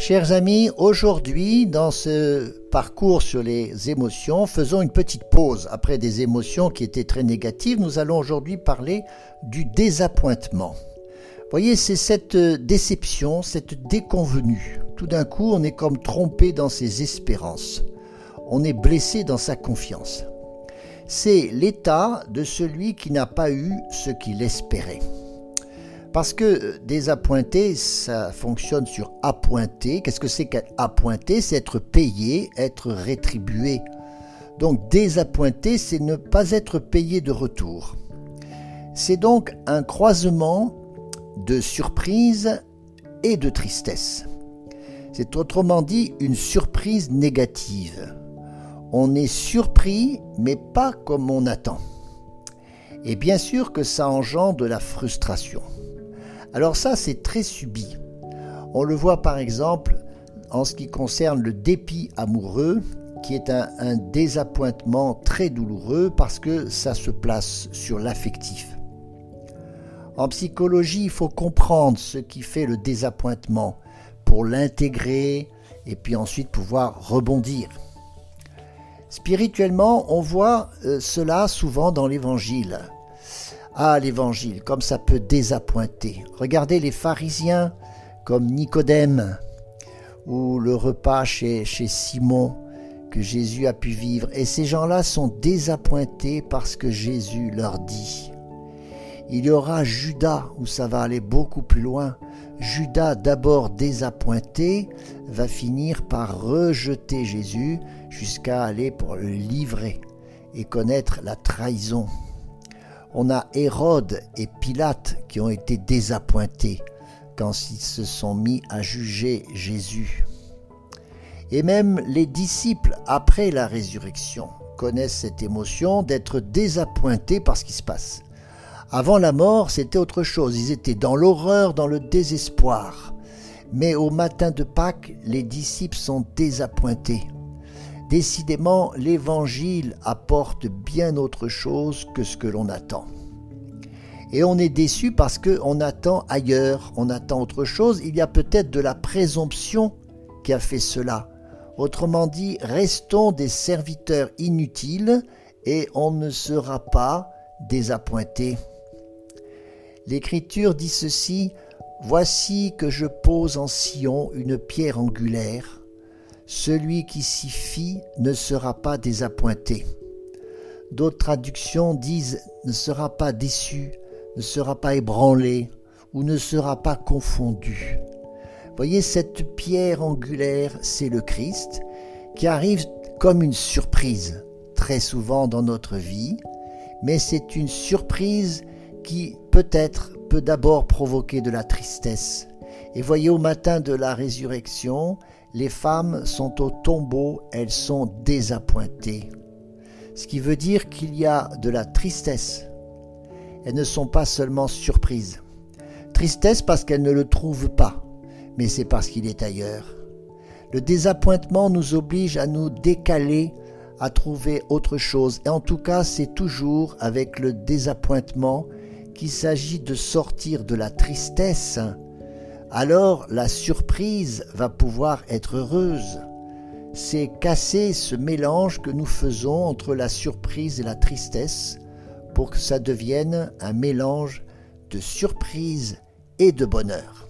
Chers amis, aujourd'hui, dans ce parcours sur les émotions, faisons une petite pause. Après des émotions qui étaient très négatives, nous allons aujourd'hui parler du désappointement. Voyez, c'est cette déception, cette déconvenue. Tout d'un coup, on est comme trompé dans ses espérances. On est blessé dans sa confiance. C'est l'état de celui qui n'a pas eu ce qu'il espérait. Parce que euh, désappointé, ça fonctionne sur appointé. Qu'est-ce que c'est qu'appointé C'est être payé, être rétribué. Donc désappointé, c'est ne pas être payé de retour. C'est donc un croisement de surprise et de tristesse. C'est autrement dit une surprise négative. On est surpris, mais pas comme on attend. Et bien sûr que ça engendre de la frustration. Alors ça, c'est très subi. On le voit par exemple en ce qui concerne le dépit amoureux, qui est un, désappointement très douloureux parce que ça se place sur l'affectif. En psychologie, il faut comprendre ce qui fait le désappointement pour l'intégrer et puis ensuite pouvoir rebondir. Spirituellement, on voit euh, cela souvent dans l'Évangile. Ah, l'évangile, comme ça peut désappointer. Regardez les pharisiens comme Nicodème ou le repas chez, Simon que Jésus a pu vivre. Et ces gens-là sont désappointés parce que Jésus leur dit. Il y aura Judas où ça va aller beaucoup plus loin. Judas, d'abord désappointé, va finir par rejeter Jésus jusqu'à aller pour le livrer et connaître la trahison on a Hérode et Pilate qui ont été désappointés quand ils se sont mis à juger Jésus. Et même les disciples, après la résurrection, connaissent cette émotion d'être désappointés par ce qui se passe. Avant la mort, c'était autre chose. Ils étaient dans l'horreur, dans le désespoir. Mais au matin de Pâques, les disciples sont désappointés. Décidément, l'Évangile apporte bien autre chose que ce que l'on attend. Et on est déçu parce qu'on attend ailleurs, on attend autre chose. Il y a peut-être de la présomption qui a fait cela. Autrement dit, restons des serviteurs inutiles et on ne sera pas désappointé. L'Écriture dit ceci, Voici que je pose en Sion une pierre angulaire celui qui s'y fie ne sera pas désappointé. D'autres traductions disent ne sera pas déçu, ne sera pas ébranlé ou ne sera pas confondu. Voyez, cette pierre angulaire, c'est le Christ qui arrive comme une surprise très souvent dans notre vie, mais c'est une surprise qui peut-être peut d'abord provoquer de la tristesse. Et voyez, au matin de la résurrection, les femmes sont au tombeau, elles sont désappointées. Ce qui veut dire qu'il y a de la tristesse. Elles ne sont pas seulement surprises. Tristesse parce qu'elles ne le trouvent pas, mais c'est parce qu'il est ailleurs. Le désappointement nous oblige à nous décaler, à trouver autre chose. Et en tout cas, c'est toujours avec le désappointement qu'il s'agit de sortir de la tristesse alors la surprise va pouvoir être heureuse. C'est casser ce mélange que nous faisons entre la surprise et la tristesse pour que ça devienne un mélange de surprise et de bonheur.